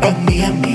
a mí.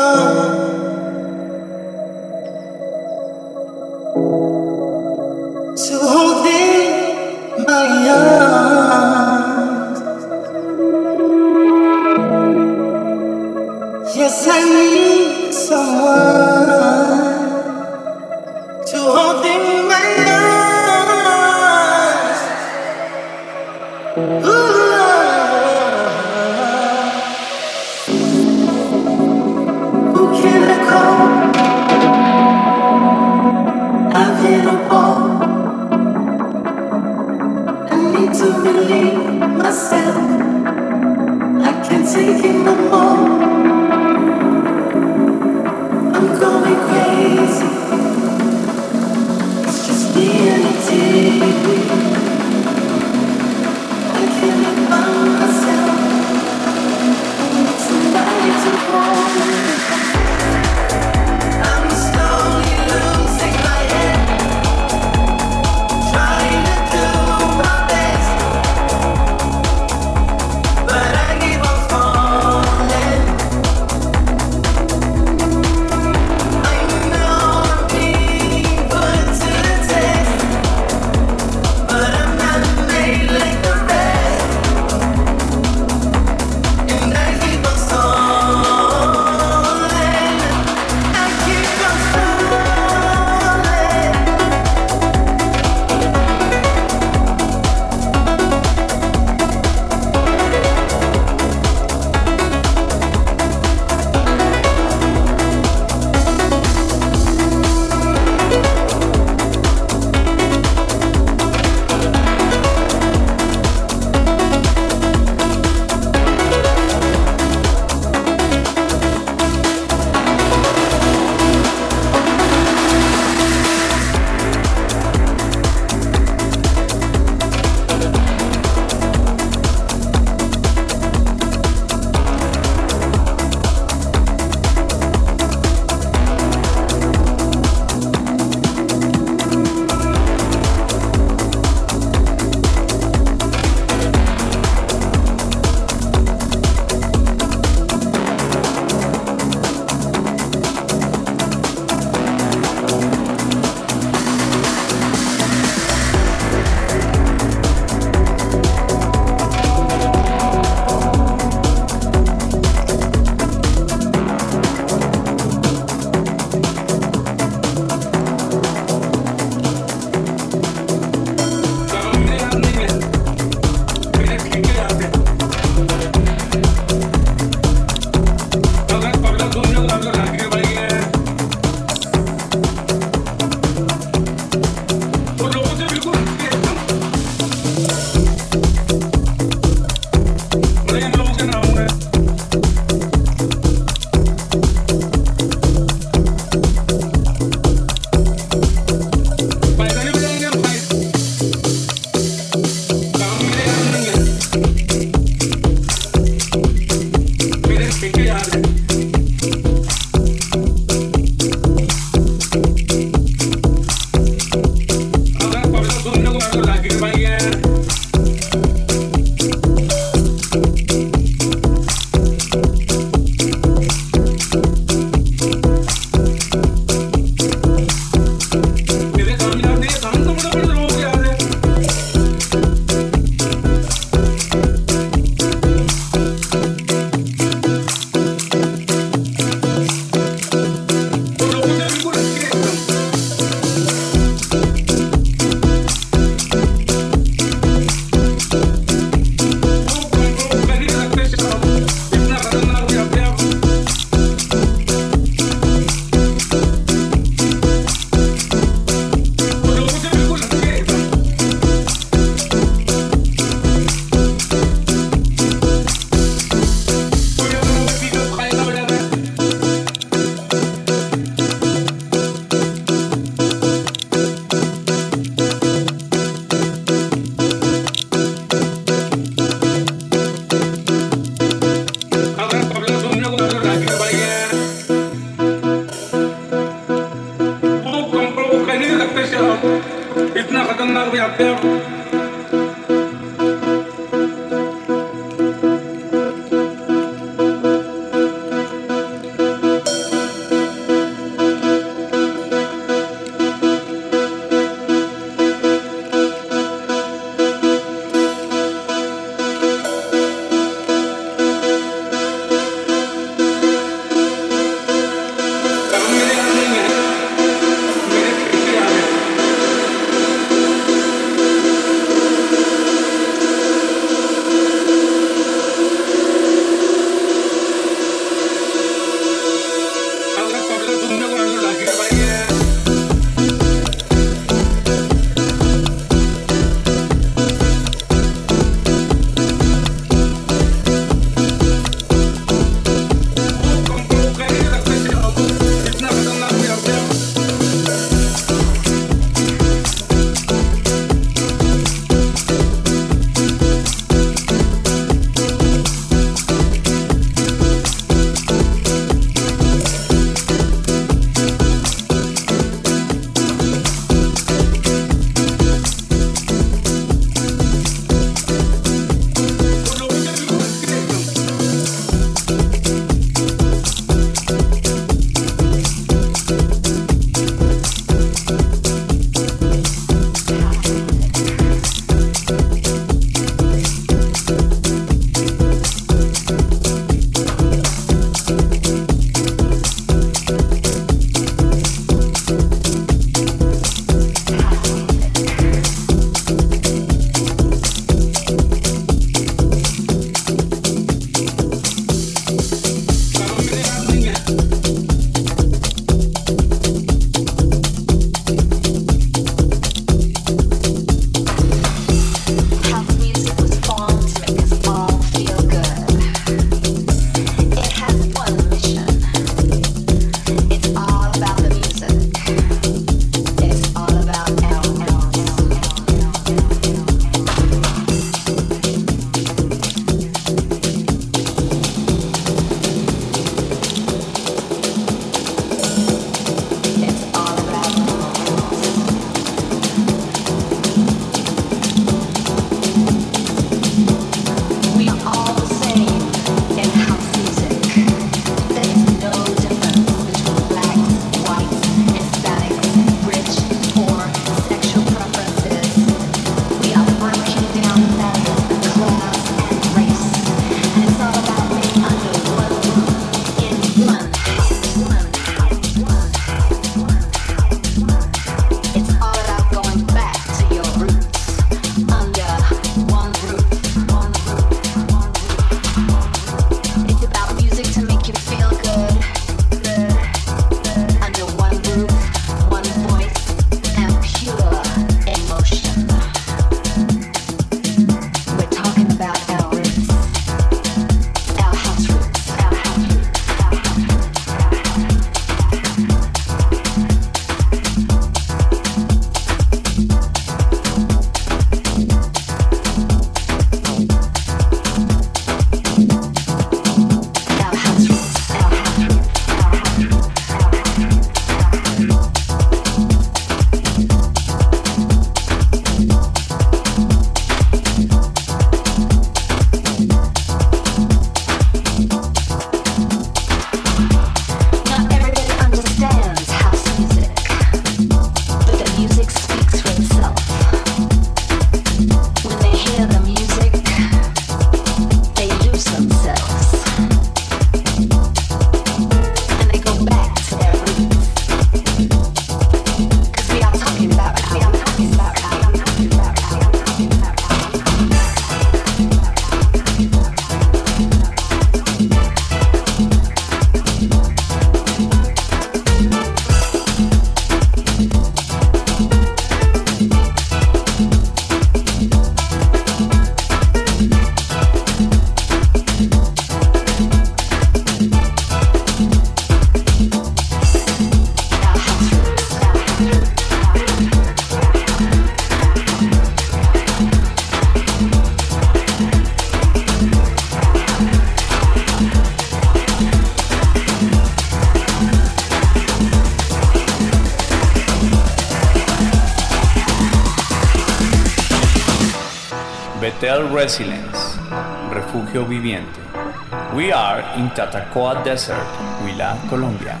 Tatacoa Desert, Huila, Colombia.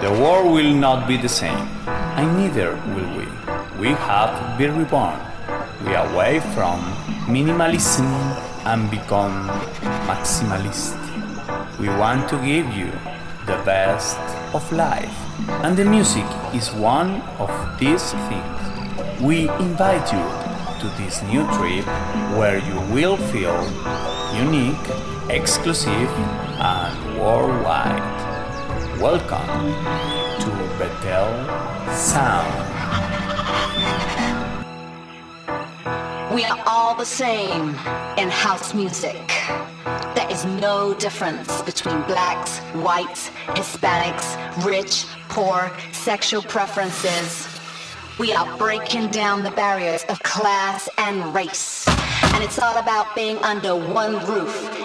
The world will not be the same, and neither will we. We have been reborn. We are away from minimalism and become maximalist. We want to give you the best of life, and the music is one of these things. We invite you to this new trip where you will feel unique, exclusive, worldwide. Welcome to Betel Sound. We are all the same in house music. There is no difference between blacks, whites, Hispanics, rich, poor, sexual preferences. We are breaking down the barriers of class and race. And it's all about being under one roof.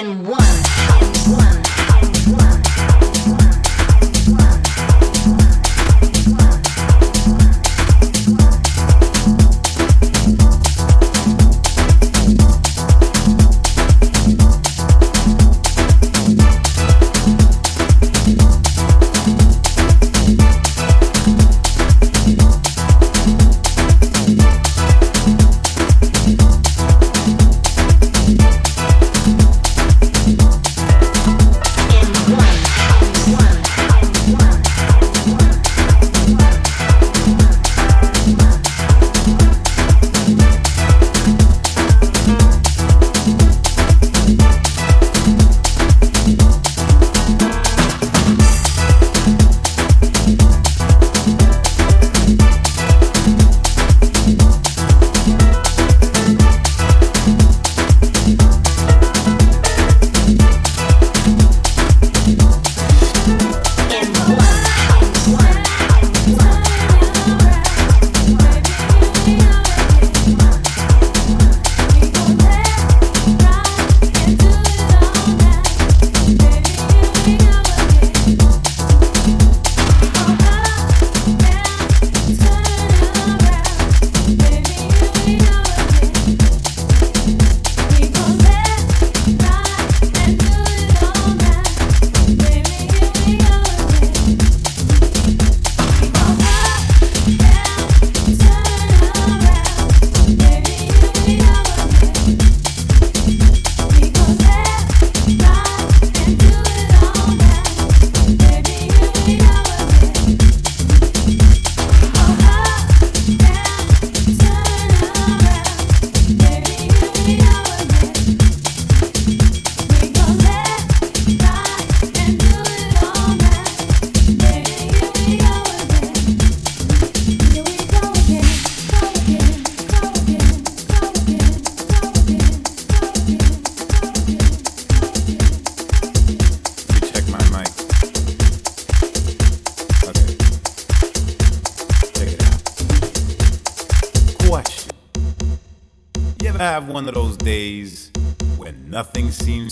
In one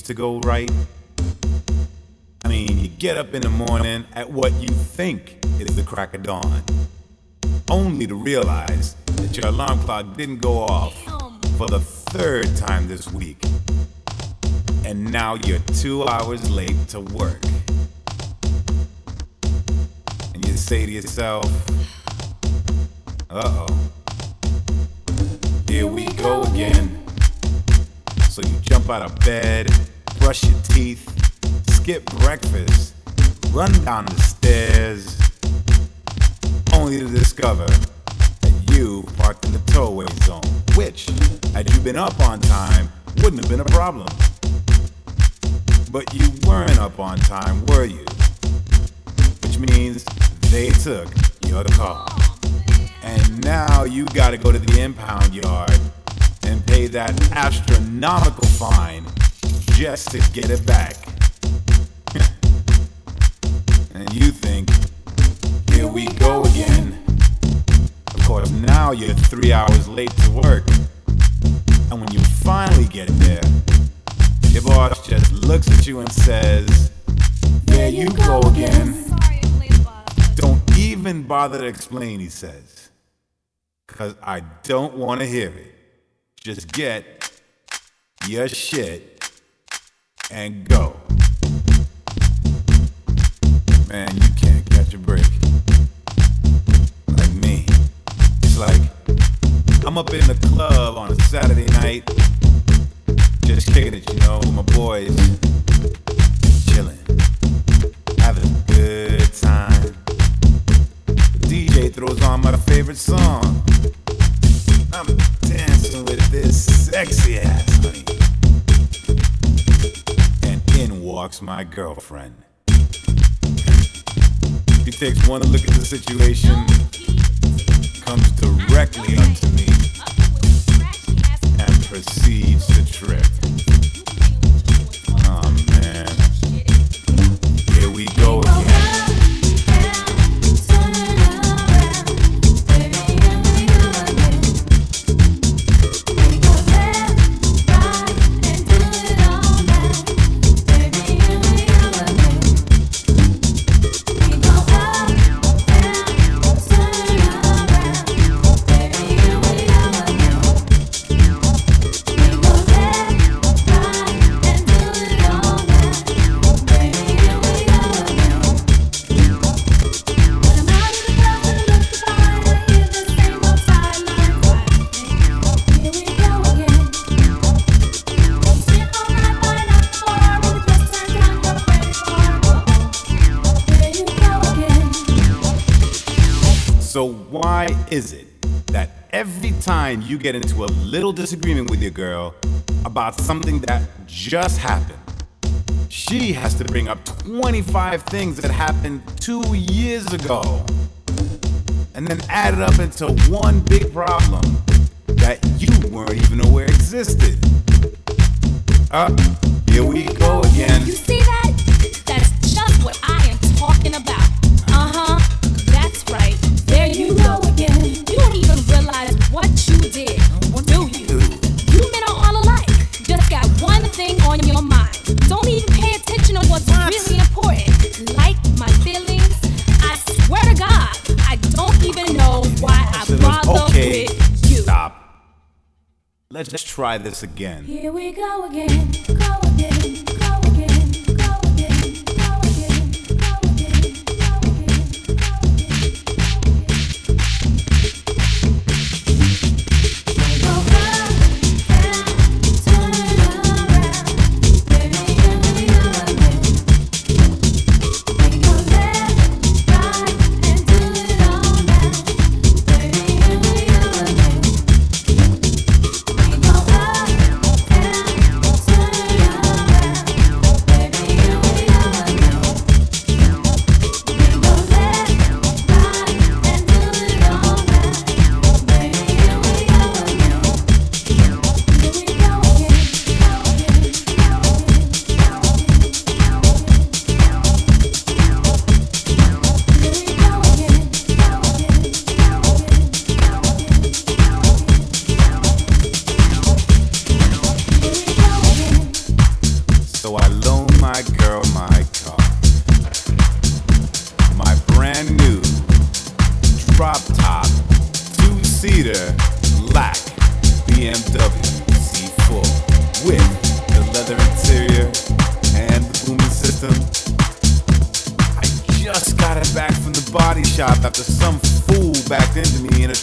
to go right? I mean, you get up in the morning at what you think is the crack of dawn, only to realize that your alarm clock didn't go off for the third time this week. And now you're two hours late to work. And you say to yourself, uh oh, here we go again. So you jump out of bed brush your teeth, skip breakfast, run down the stairs, only to discover that you parked in the towaway zone, which, had you been up on time, wouldn't have been a problem. But you weren't up on time, were you? Which means they took your car. And now you gotta go to the impound yard and pay that astronomical fine just to get it back. and you think, here we go again. Of course, now you're three hours late to work. And when you finally get there, your boss just looks at you and says, There you go again. Don't even bother to explain, he says. Cause I don't wanna hear it. Just get your shit and go. Man, you can't catch a break. Like me. It's like I'm up in the club on a Saturday night. Just kicking it, you know, with my boys. Chilling. Having a good time. The DJ throws on my favorite song. I'm dancing with this sexy ass walks my girlfriend. She takes one look at the situation, comes directly up to me, and proceeds to trip. Is it that every time you get into a little disagreement with your girl about something that just happened, she has to bring up 25 things that happened two years ago and then add it up into one big problem that you weren't even aware existed? Uh, here we go again. You see that? That's just what I am talking about. Okay. Stop. Let's just try this again. Here we go again. Go again. Go again.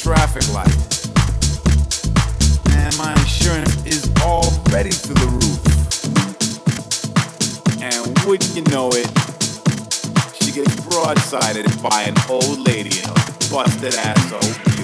Traffic light. And my insurance is already through the roof. And wouldn't you know it, she gets broadsided by an old lady in a busted ass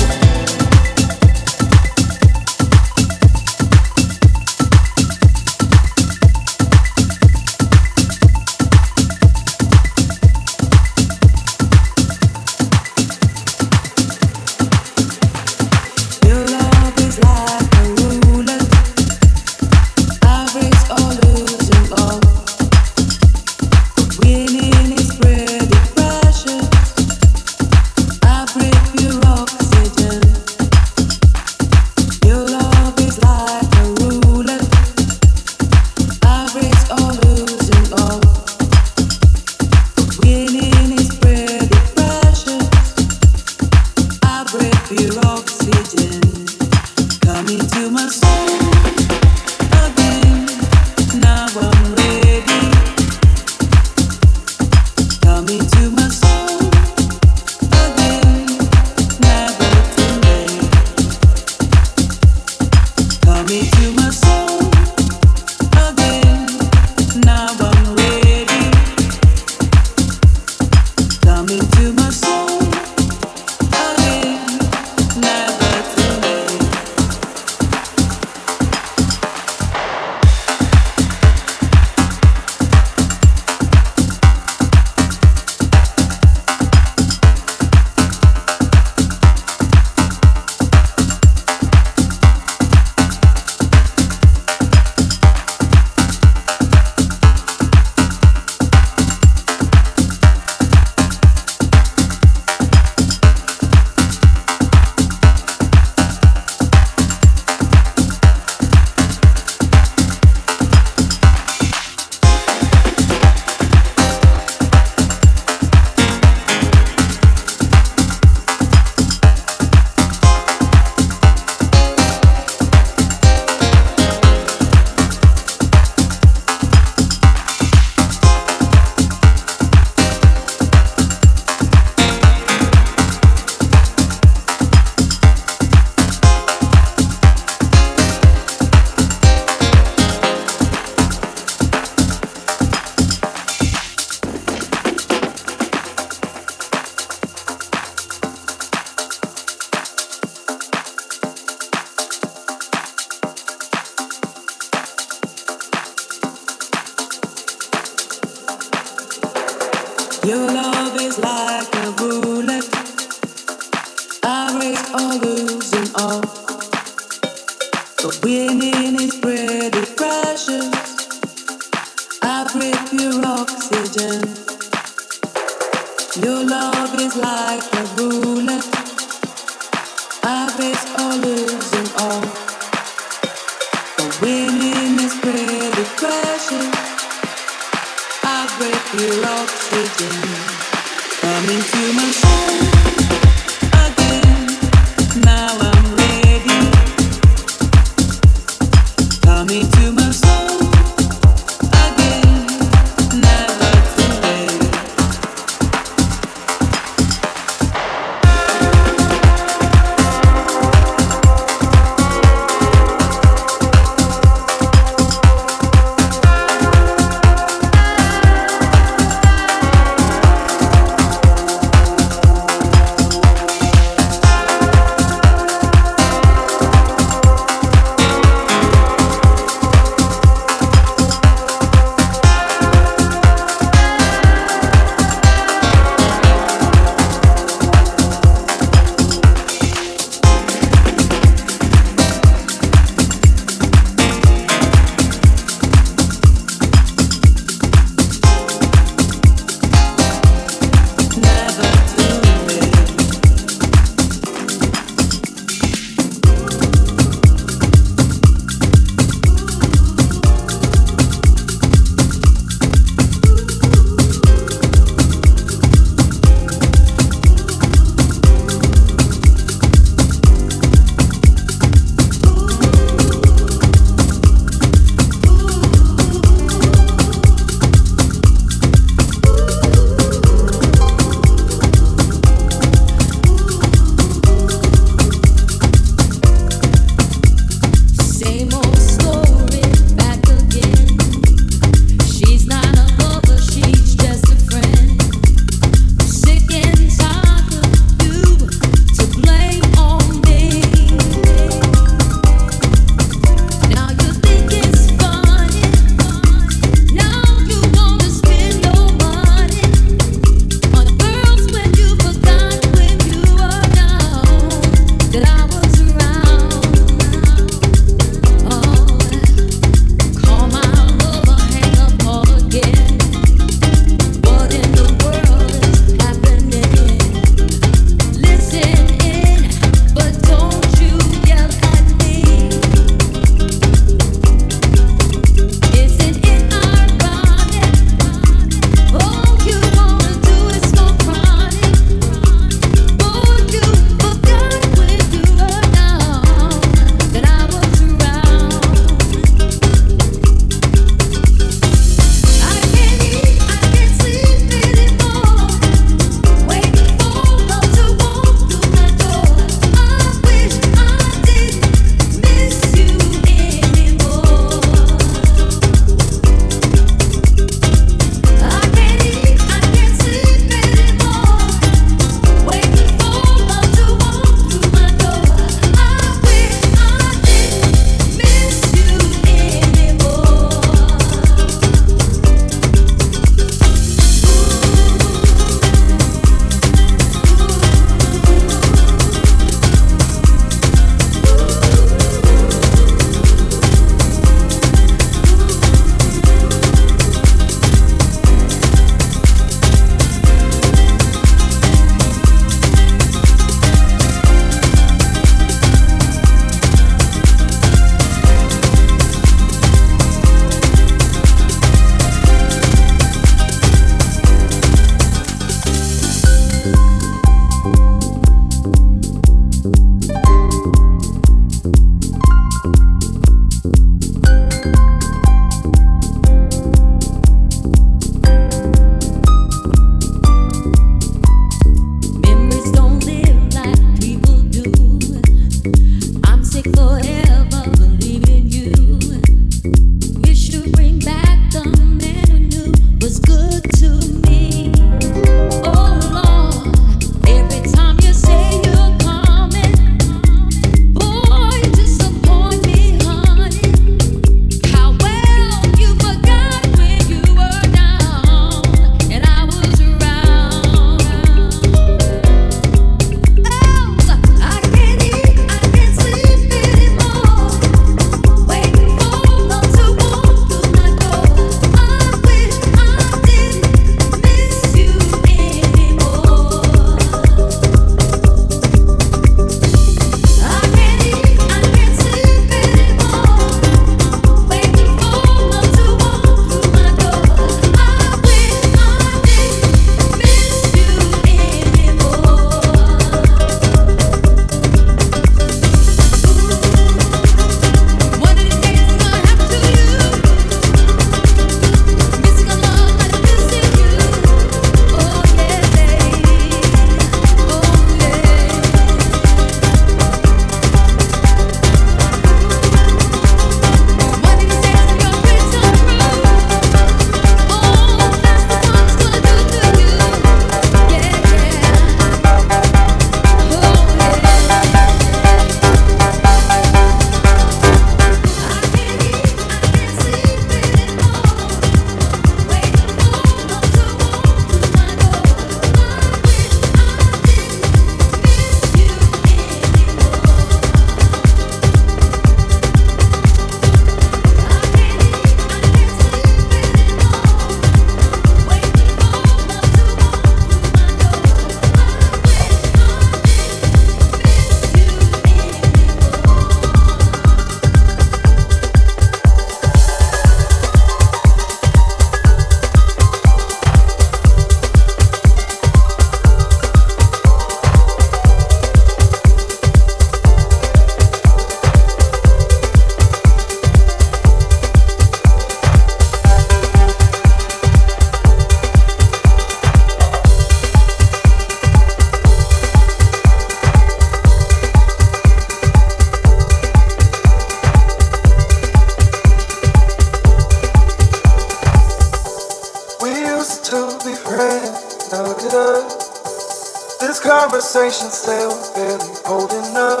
conversation still barely holding up.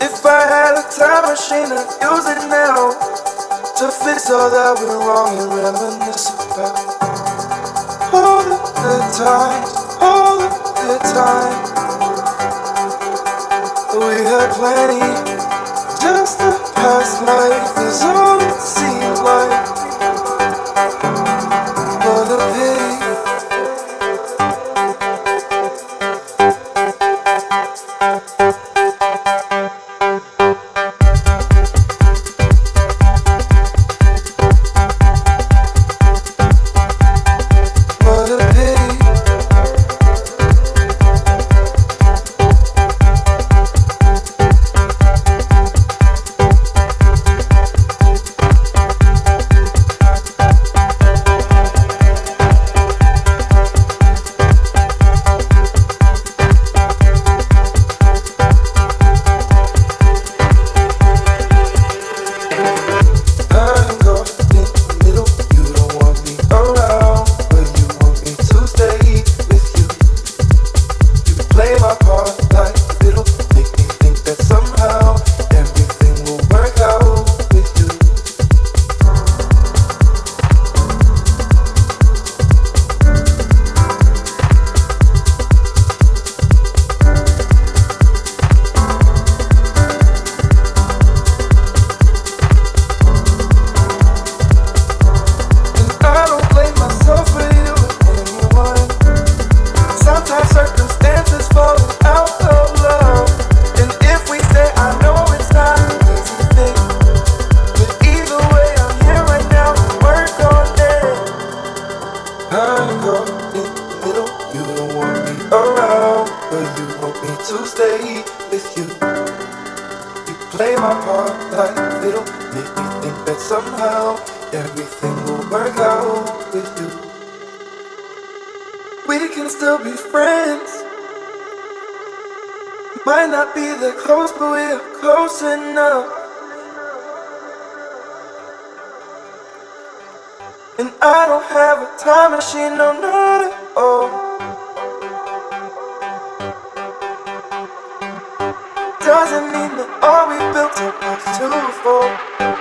If I had a time machine, I'd use it now to fix all that went wrong and reminisce about all the times, all the good times. We had plenty. Just the past life is all I'm caught in the middle. You don't want me around, but you want me to stay with you. You play my part like fiddle, make me think that somehow everything will work out with you. We can still be friends. Might not be that close, but we're close enough. I don't have a time machine, no, not at all. Doesn't mean that all we built is too full.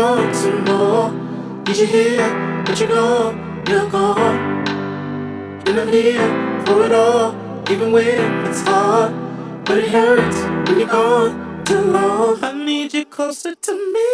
Some more. Need you here, but you're gone, you're gone. And I'm here for it all, even when it's hard. But it hurts when you're gone too long. I need you closer to me.